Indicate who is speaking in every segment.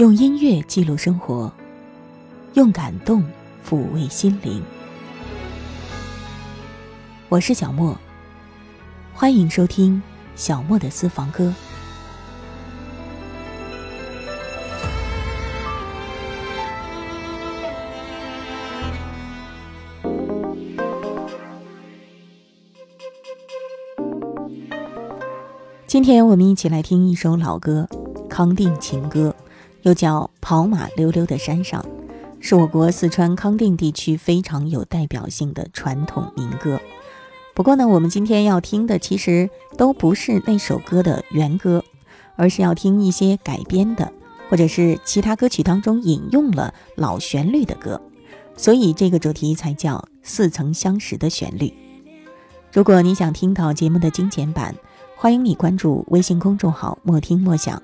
Speaker 1: 用音乐记录生活，用感动抚慰心灵。我是小莫，欢迎收听小莫的私房歌。今天我们一起来听一首老歌《康定情歌》，又叫《跑马溜溜的山上》，是我国四川康定地区非常有代表性的传统民歌。不过呢，我们今天要听的其实都不是那首歌的原歌，而是要听一些改编的，或者是其他歌曲当中引用了老旋律的歌。所以这个主题才叫“似曾相识的旋律”。如果你想听到节目的精简版，欢迎你关注微信公众号“莫听莫想”，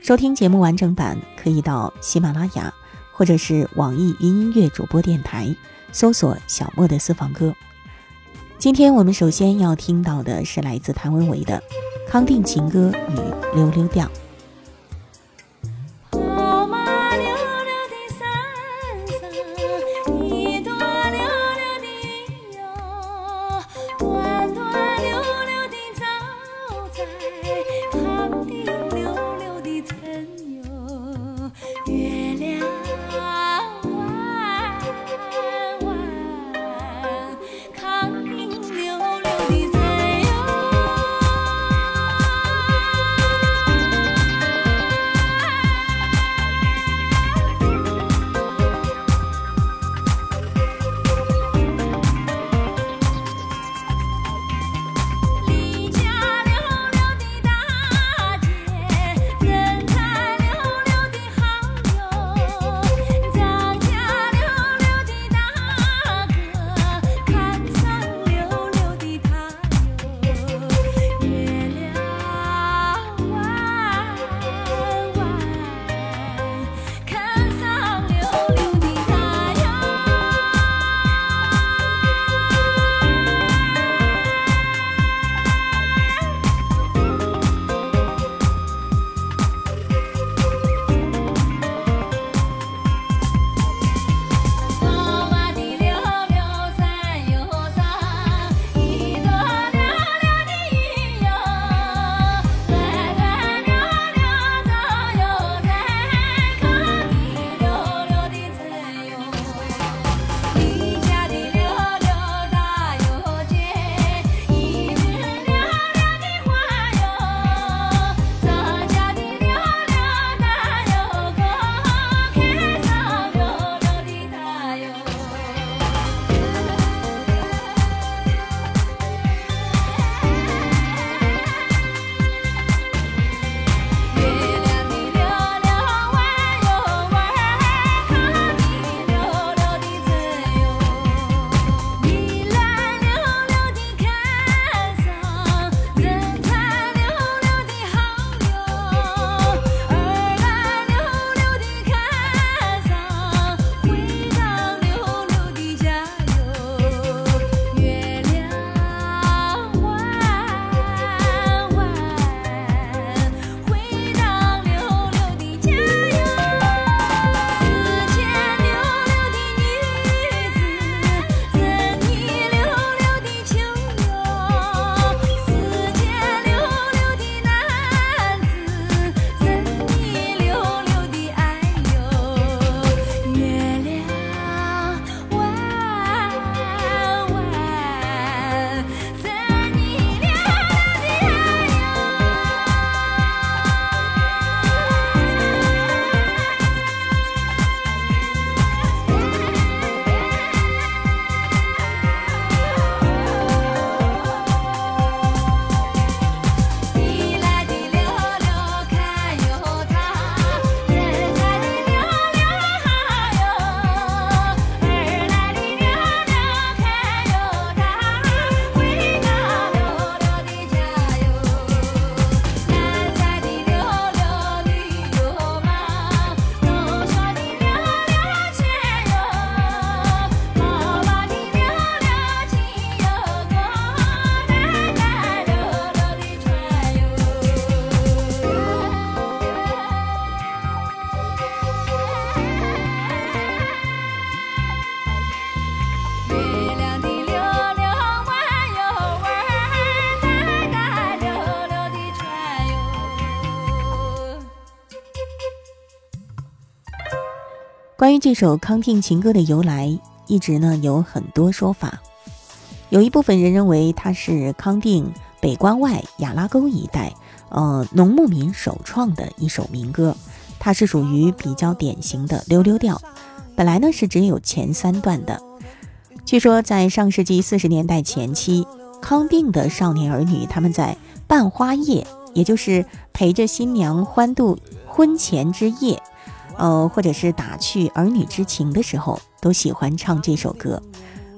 Speaker 1: 收听节目完整版可以到喜马拉雅或者是网易云音乐主播电台搜索“小莫的私房歌”。今天我们首先要听到的是来自谭维维的《康定情歌与溜溜调》。这首康定情歌的由来，一直呢有很多说法。有一部分人认为它是康定北关外雅拉沟一带，呃，农牧民首创的一首民歌。它是属于比较典型的溜溜调，本来呢是只有前三段的。据说在上世纪四十年代前期，康定的少年儿女他们在办花夜，也就是陪着新娘欢度婚前之夜。呃，或者是打趣儿女之情的时候，都喜欢唱这首歌。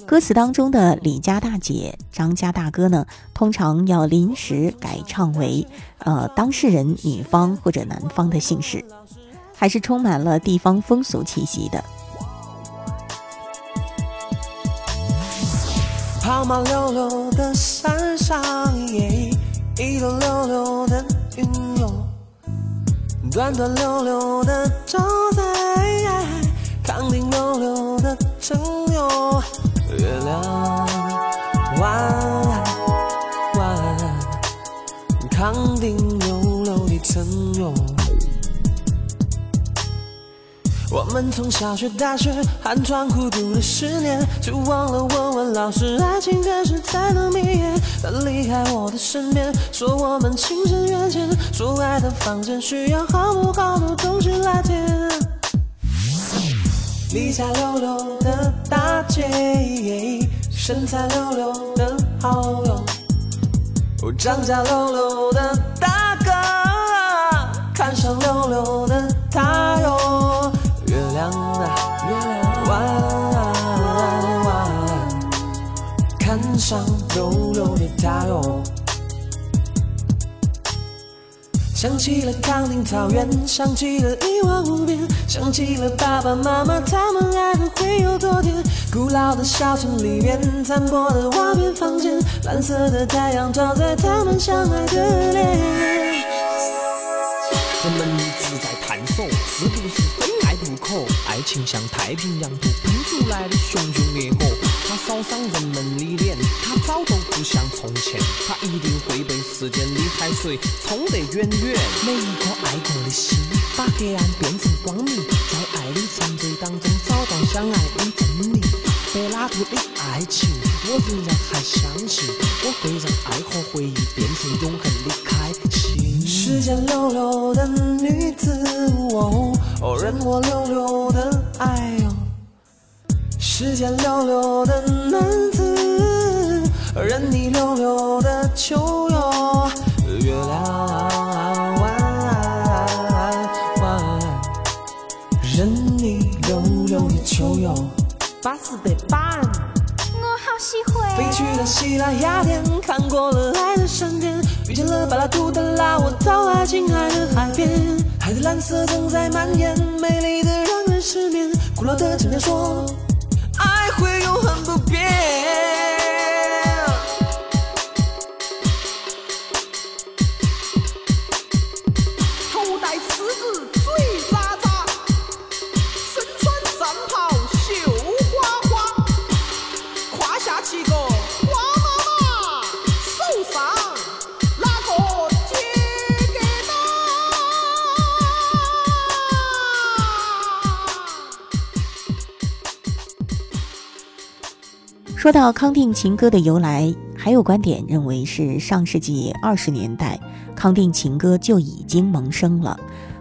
Speaker 1: 歌词当中的李家大姐、张家大哥呢，通常要临时改唱为呃当事人女方或者男方的姓氏，还是充满了地方风俗气息的。
Speaker 2: 跑马溜溜的山上，一溜溜的云。端端溜溜的照在康定溜溜的城哟，月亮弯弯，康定溜溜的城哟。我们从小学、大学寒窗苦读了十年，就忘了问问老师，爱情何时才能毕业？他离开我的身边，说我们情深缘浅，说爱的房间需要好多好多东西来填。李家溜溜的大姐，身材溜溜的好友，张家溜溜的大想起了康定草原，想起了一望无边，想起了爸爸妈妈他们爱的会有多甜。古老的小城里面，残破的瓦片房间，蓝色的太阳照在他们相爱的脸。
Speaker 3: 人们一直在探索，是不是？爱情像太平洋土喷出来的熊熊烈火，它烧伤人们的脸，它早都不像从前，它一定会被时间的海水冲得远远。
Speaker 2: 每一颗爱过的心，把黑暗变成光明，在爱的沉醉当中找到相爱的真理。柏拉图的爱情，我仍然还相信，我会让爱和回忆变成永恒的开心。时间溜溜的女子，哦，任我溜溜的爱哟。时间溜溜的男子，任你溜溜的秋哟。月亮弯弯，任你溜溜的秋哟。巴适得板，
Speaker 4: 我好喜欢。
Speaker 2: 飞去了希腊雅典，看过了爱的闪电，遇见了柏拉图的拉，我到爱情海的海边。海的蓝色正在蔓延，美丽的让人失眠。古老的经典说，爱会
Speaker 1: 说到康定情歌的由来，还有观点认为是上世纪二十年代康定情歌就已经萌生了。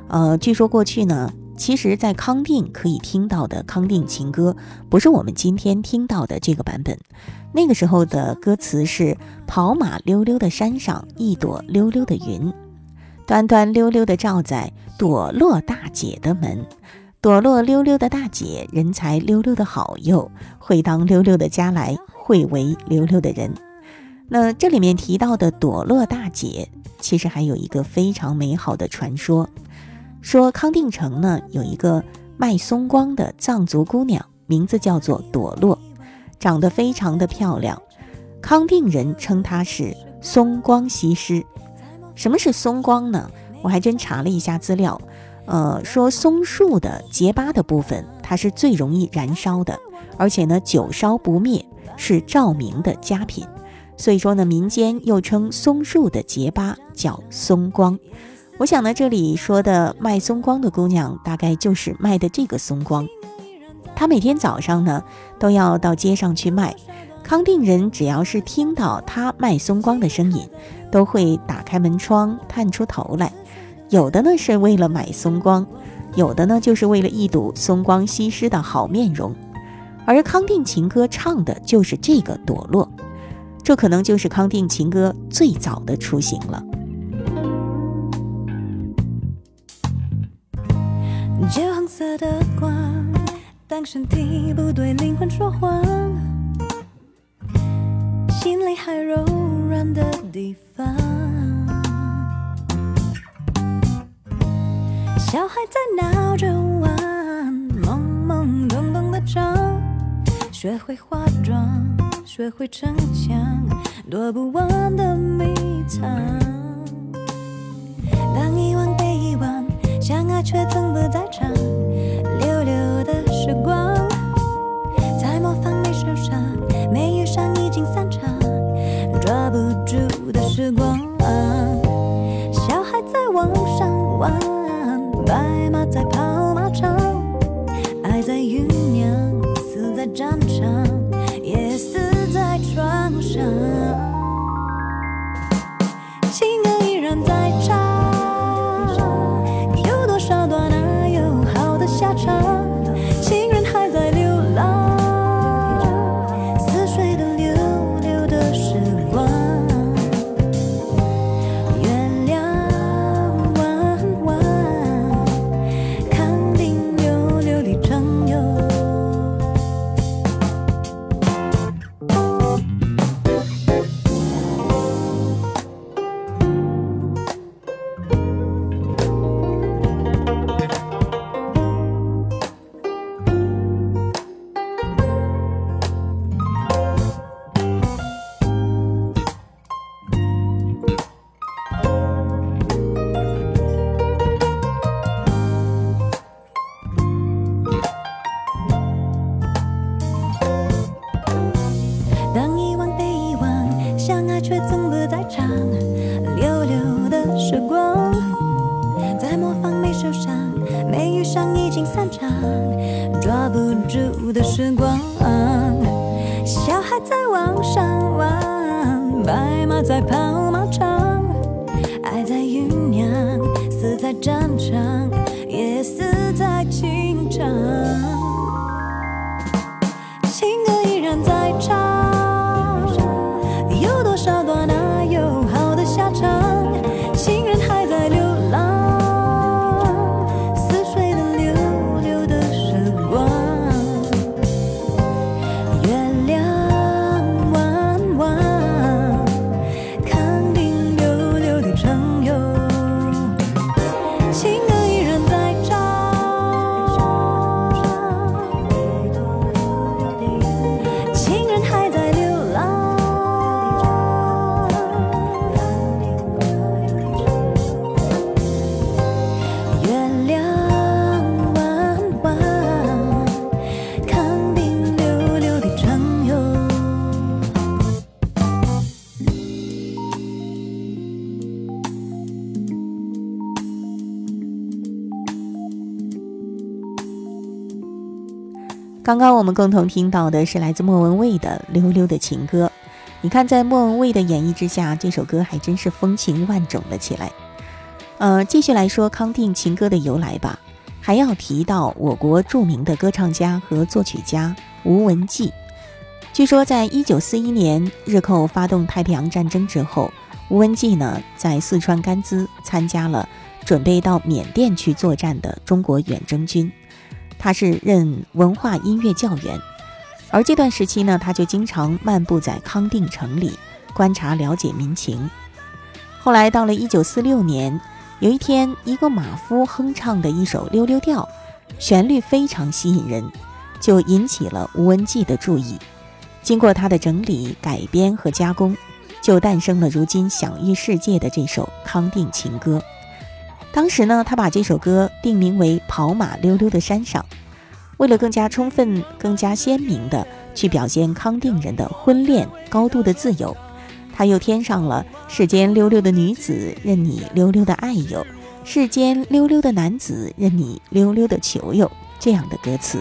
Speaker 1: 呃，据说过去呢，其实，在康定可以听到的康定情歌，不是我们今天听到的这个版本。那个时候的歌词是：跑马溜溜的山上，一朵溜溜的云，端端溜溜的照在朵落大姐的门。朵落溜溜的大姐，人才溜溜的好友，会当溜溜的家来，会为溜溜的人。那这里面提到的朵落大姐，其实还有一个非常美好的传说，说康定城呢有一个卖松光的藏族姑娘，名字叫做朵落，长得非常的漂亮，康定人称她是松光西施。什么是松光呢？我还真查了一下资料。呃，说松树的结疤的部分，它是最容易燃烧的，而且呢，久烧不灭，是照明的佳品。所以说呢，民间又称松树的结疤叫松光。我想呢，这里说的卖松光的姑娘，大概就是卖的这个松光。她每天早上呢，都要到街上去卖。康定人只要是听到她卖松光的声音，都会打开门窗探出头来。有的呢是为了买松光，有的呢就是为了一睹松光西施的好面容。而康定情歌唱的就是这个朵落，这可能就是康定情歌最早的雏形了。
Speaker 5: 酒红色的光，当身体不对灵魂说谎，心里还柔软的地方。小孩在闹着玩，懵懵懂懂的长，学会化妆，学会逞强，躲不完的迷藏。当遗忘被遗忘。相爱却从不在场，溜溜的时光，在模仿没受伤，没遇上已经散场，抓不住的时光。小孩在网上玩，在跑马场，爱在酝酿，死在战场，也死小孩在网上玩，白马在跑马场，爱在酝酿，死在战场，也死在情场。
Speaker 1: 刚刚我们共同听到的是来自莫文蔚的《溜溜的情歌》。你看，在莫文蔚的演绎之下，这首歌还真是风情万种了起来。呃，继续来说康定情歌的由来吧，还要提到我国著名的歌唱家和作曲家吴文季。据说，在一九四一年日寇发动太平洋战争之后，吴文季呢在四川甘孜参加了准备到缅甸去作战的中国远征军。他是任文化音乐教员，而这段时期呢，他就经常漫步在康定城里，观察了解民情。后来到了一九四六年，有一天，一个马夫哼唱的一首溜溜调，旋律非常吸引人，就引起了吴文季的注意。经过他的整理、改编和加工，就诞生了如今享誉世界的这首《康定情歌》。当时呢，他把这首歌定名为《跑马溜溜的山上》，为了更加充分、更加鲜明地去表现康定人的婚恋高度的自由，他又添上了“世间溜溜的女子，任你溜溜的爱友”，世间溜溜的男子，任你溜溜的求哟。这样的歌词。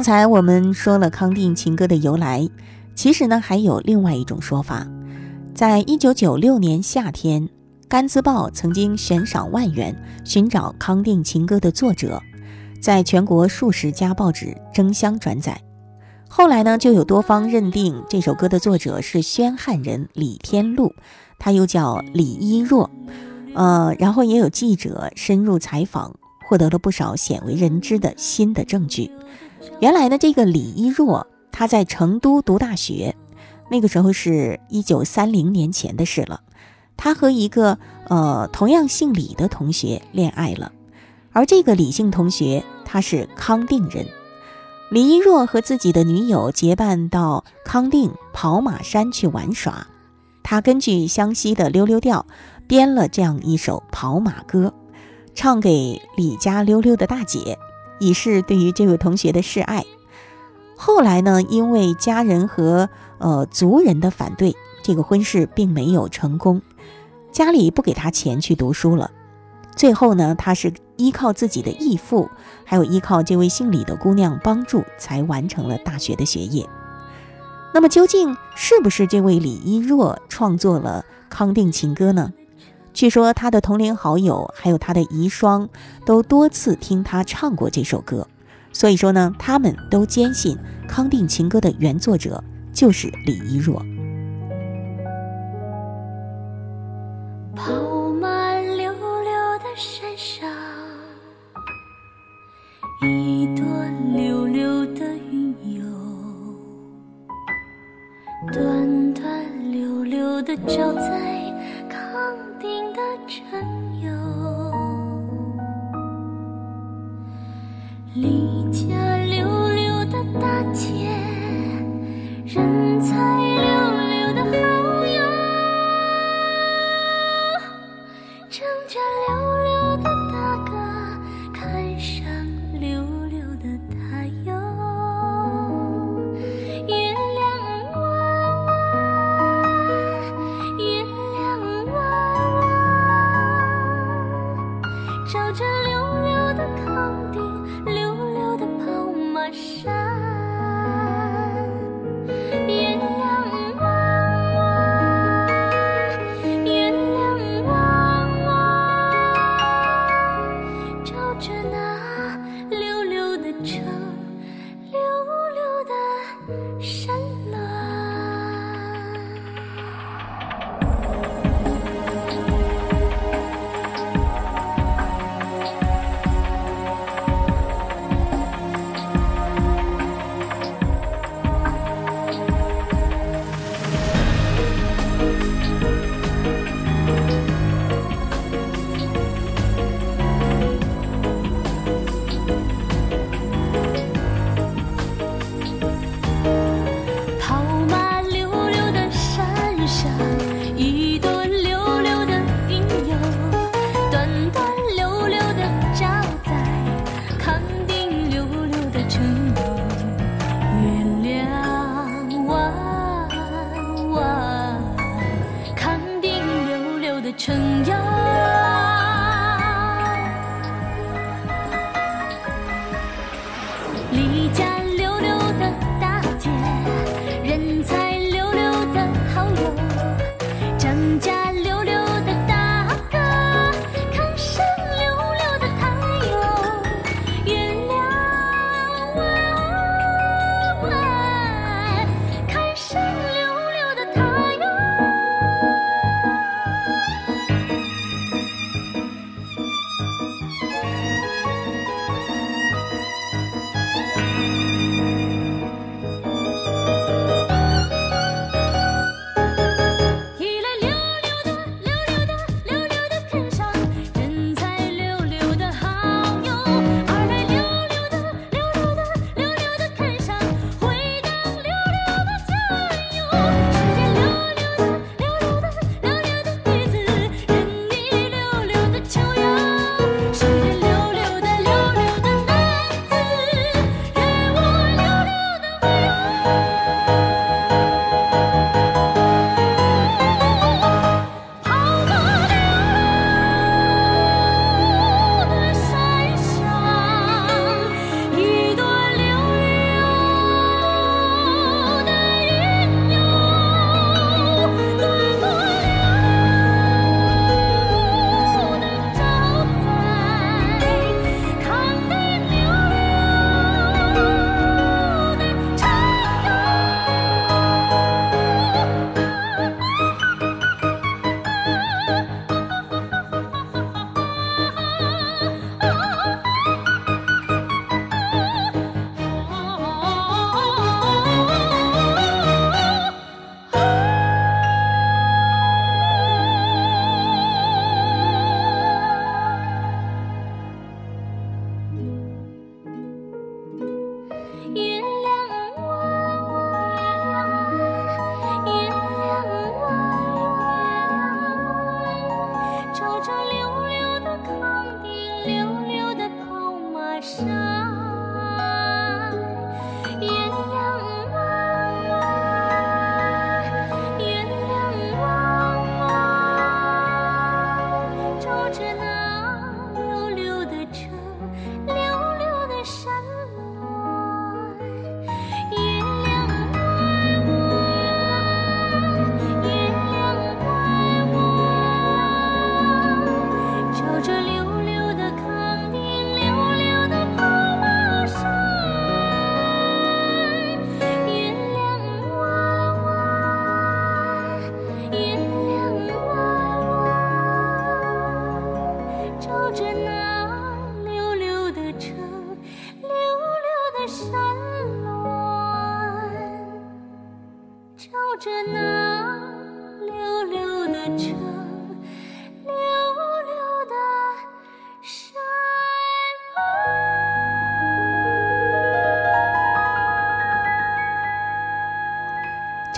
Speaker 1: 刚才我们说了康定情歌的由来，其实呢还有另外一种说法。在一九九六年夏天，《甘孜报》曾经悬赏万元寻找康定情歌的作者，在全国数十家报纸争相转载。后来呢，就有多方认定这首歌的作者是宣汉人李天禄，他又叫李一若。呃，然后也有记者深入采访，获得了不少鲜为人知的新的证据。原来呢，这个李一若他在成都读大学，那个时候是一九三零年前的事了。他和一个呃同样姓李的同学恋爱了，而这个李姓同学他是康定人。李一若和自己的女友结伴到康定跑马山去玩耍，他根据湘西的溜溜调编了这样一首跑马歌，唱给李家溜溜的大姐。以示对于这位同学的示爱。后来呢，因为家人和呃族人的反对，这个婚事并没有成功，家里不给他钱去读书了。最后呢，他是依靠自己的义父，还有依靠这位姓李的姑娘帮助，才完成了大学的学业。那么，究竟是不是这位李一若创作了《康定情歌》呢？据说他的同龄好友还有他的遗孀，都多次听他唱过这首歌，所以说呢，他们都坚信《康定情歌》的原作者就是李一若。
Speaker 5: 跑马山。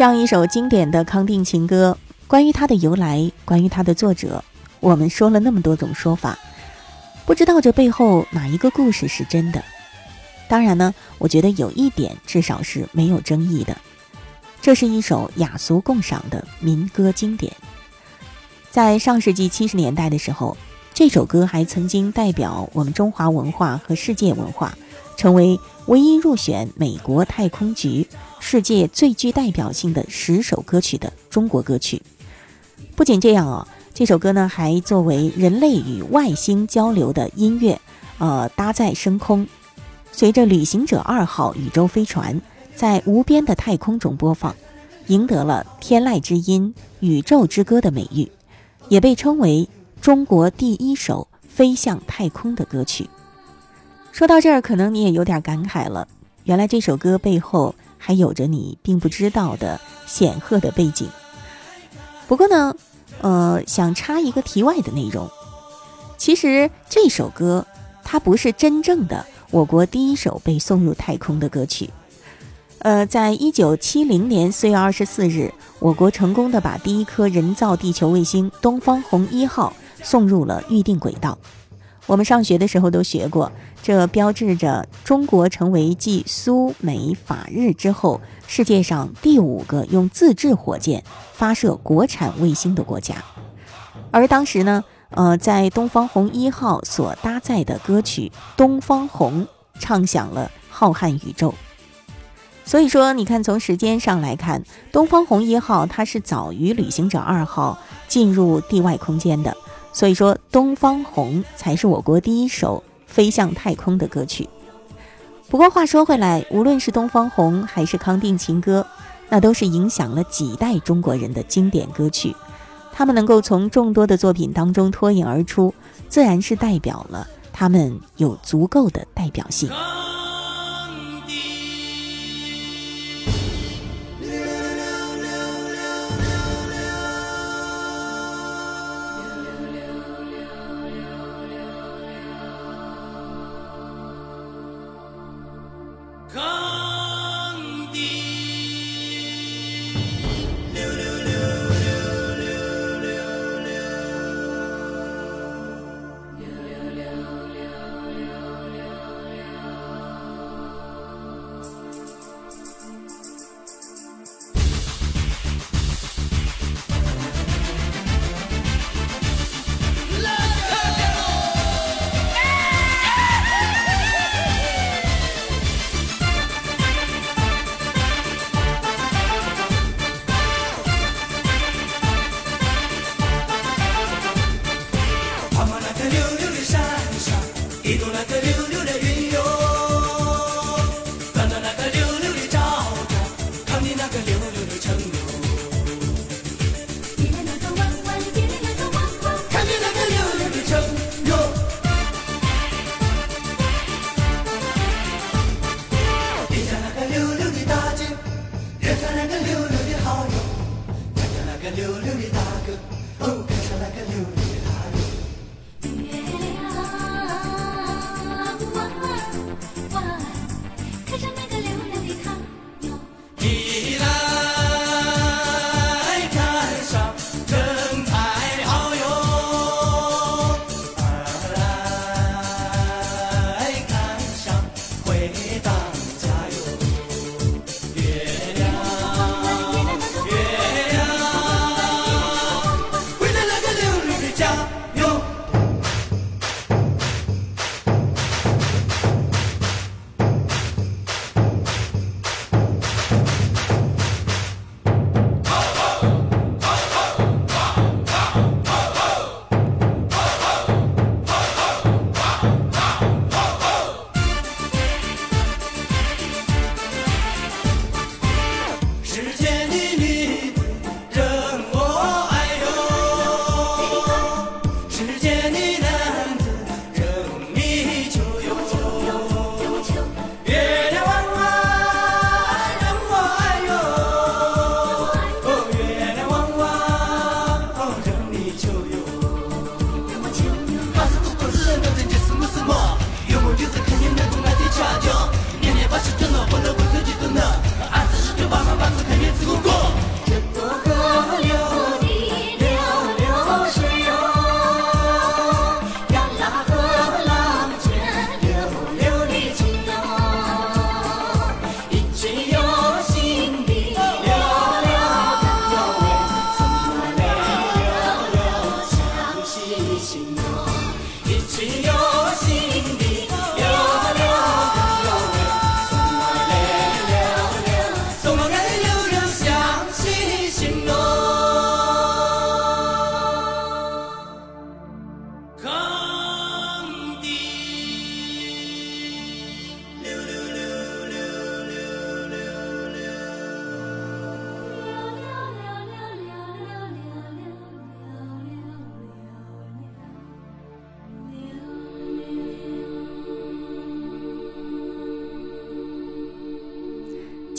Speaker 5: 上一
Speaker 1: 首经典的康定情歌关于它的由来关于它的作者我们说了那么多种说法不知道这背后哪一个故事是真的。当然呢我觉得有一点至少是没有争议的这是一首雅俗共赏的民歌经典。在上世纪七十年代的时候这首歌还曾经代表我们中华文化和世界文化成为唯一入选美国太空局世界最具代表性的十首歌曲的中国歌曲。不仅这样哦，这首歌呢还作为人类与外星交流的音乐，呃，搭载升空，随着旅行者二号宇宙飞船在无边的太空中播放，赢得了“天籁之音”“宇宙之歌”的美誉，也被称为中国第一首飞向太空的歌曲。说到这儿，可能你也有点感慨了，原来这首歌背后还有着你并不知道的显赫的背景。不过呢，呃，想插一个题外的内容，其实这首歌它不是真正的我国第一首被送入太空的歌曲。呃，在一九七零年四月二十四日，我国成功的把第一颗人造地球卫星东方红一号送入了预定轨道。我们上学的时候都学过，这标志着中国成为继苏美法日之后，世界上第五个用自制火箭发射国产卫星的国家。而当时呢，呃，在东方红一号所搭载的歌曲《东方红》唱响了浩瀚宇宙。所以说，你看从时间上来看，东方红一号它是早于旅行者二号进入地外空间的。所以说，《东方红》才是我国第一首飞向太空的歌曲。不过话说回来，无论是《东方红》还是《康定情歌》，那都是影响了几代中国人的经典歌曲。他们能够从众多的作品当中脱颖而出，自然是代表了他们有足够的代表性。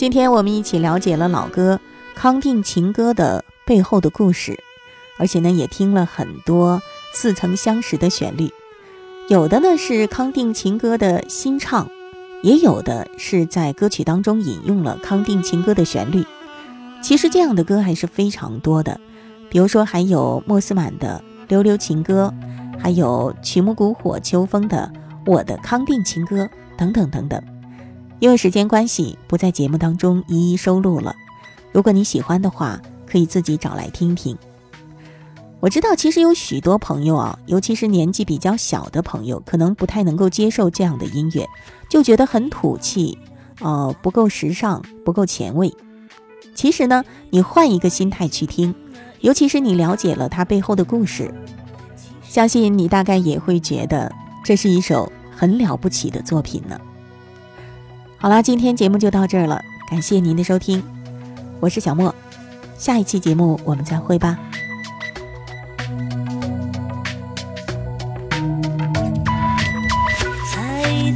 Speaker 1: 今天我们一起了解了老歌《康定情歌》的背后的故事，而且呢，也听了很多似曾相识的旋律。有的呢是康定情歌的新唱，也有的是在歌曲当中引用了康定情歌的旋律。其实这样的歌还是非常多的，比如说还有莫斯满的《溜溜情歌》，还有曲目谷火秋风的《我的康定情歌》等等等等。因为时间关系，不在节目当中一一收录了。如果你喜欢的话，可以自己找来听听。我知道，其实有许多朋友啊，尤其是年纪比较小的朋友，可能不太能够接受这样的音乐，就觉得很土气，呃，不够时尚，不够前卫。其实呢，你换一个心态去听，尤其是你了解了它背后的故事，相信你大概也会觉得这是一首很了不起的作品呢。好啦，今天节目就到这儿了，感谢您的收听，我是小莫，下一期节目我们再会吧。
Speaker 5: 采一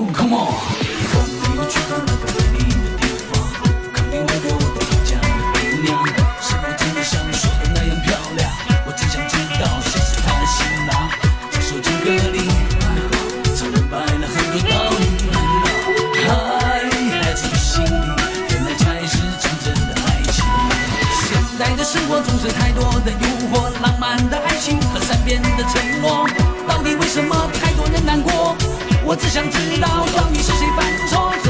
Speaker 6: Come on！有没有去过那个美丽的地方，肯定会有我的家的姑娘，是否真的像你说的那样漂亮？我只想知道谁是她的新郎。这首情歌里藏白了很多道理，爱来自于心里，原来才是真正的爱情。现代的生活总是太多的诱惑，浪漫的爱情和善变的承诺，到底为什么太多人难过？我只想知道到底是谁犯错。